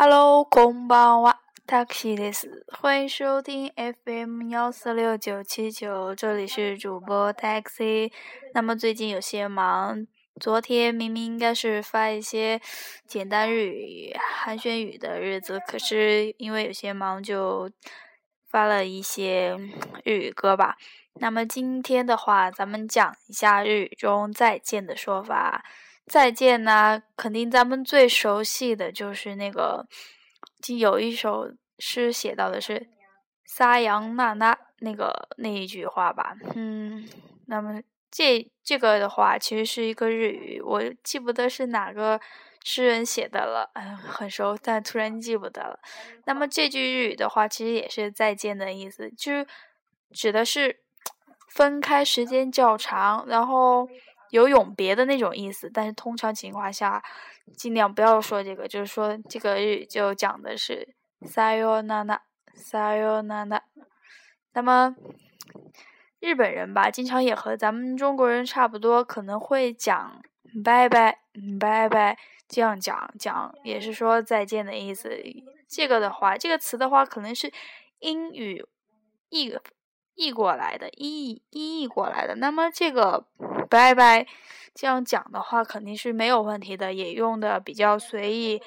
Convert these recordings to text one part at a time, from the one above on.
Hello，空邦哇，taxi です。欢迎收听 FM 幺四六九七九，这里是主播 taxi。那么最近有些忙，昨天明明应该是发一些简单日语寒暄语的日子，可是因为有些忙，就发了一些日语歌吧。那么今天的话，咱们讲一下日语中再见的说法。再见呢，肯定咱们最熟悉的就是那个，就有一首诗写到的是“撒扬那那”那个那一句话吧。嗯，那么这这个的话，其实是一个日语，我记不得是哪个诗人写的了，嗯，很熟，但突然记不得了。那么这句日语的话，其实也是再见的意思，就是指的是 分开时间较长，然后。有永别的那种意思，但是通常情况下，尽量不要说这个，就是说这个日就讲的是 “sayonara sayonara”。那么日本人吧，经常也和咱们中国人差不多，可能会讲“拜拜拜拜”这样讲讲，也是说再见的意思。这个的话，这个词的话，可能是英语译译过来的，译译译过来的。那么这个。拜拜，这样讲的话肯定是没有问题的，也用的比较随意。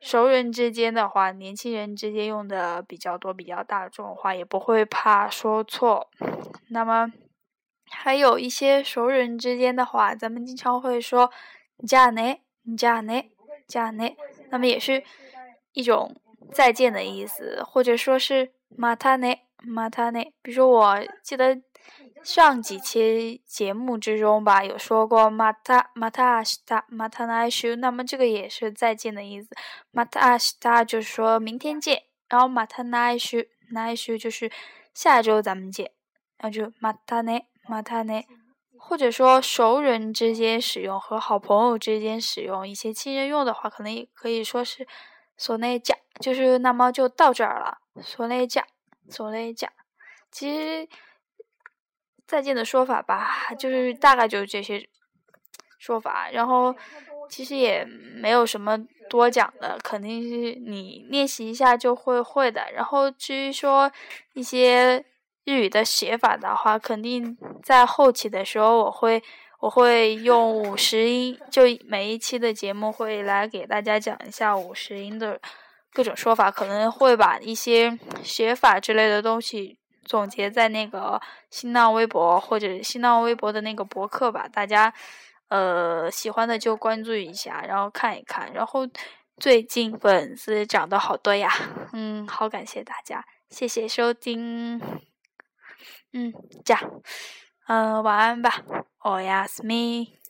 熟人之间的话，年轻人之间用的比较多、比较大的话，也不会怕说错。那么还有一些熟人之间的话，咱们经常会说“加内加内加内”，那么也是一种再见的意思，或者说是“马塔内马塔内”。比如说，我记得。上几期节目之中吧，有说过马塔马塔阿西塔马塔奈修，那么这个也是再见的意思。马塔阿西塔就是说明天见，然后马塔奈修奈修就是下周咱们见，然后就马塔内马塔内，或者说熟人之间使用和好朋友之间使用一些亲人用的话，可能也可以说是索内加，就是那么就到这儿了。索内加索内加，其实。再见的说法吧，就是大概就是这些说法，然后其实也没有什么多讲的，肯定是你练习一下就会会的。然后至于说一些日语的写法的话，肯定在后期的时候我会我会用五十音，就每一期的节目会来给大家讲一下五十音的各种说法，可能会把一些写法之类的东西。总结在那个新浪微博或者新浪微博的那个博客吧，大家呃喜欢的就关注一下，然后看一看。然后最近粉丝涨得好多呀，嗯，好感谢大家，谢谢收听，嗯，这样，嗯，晚安吧，我亚斯米。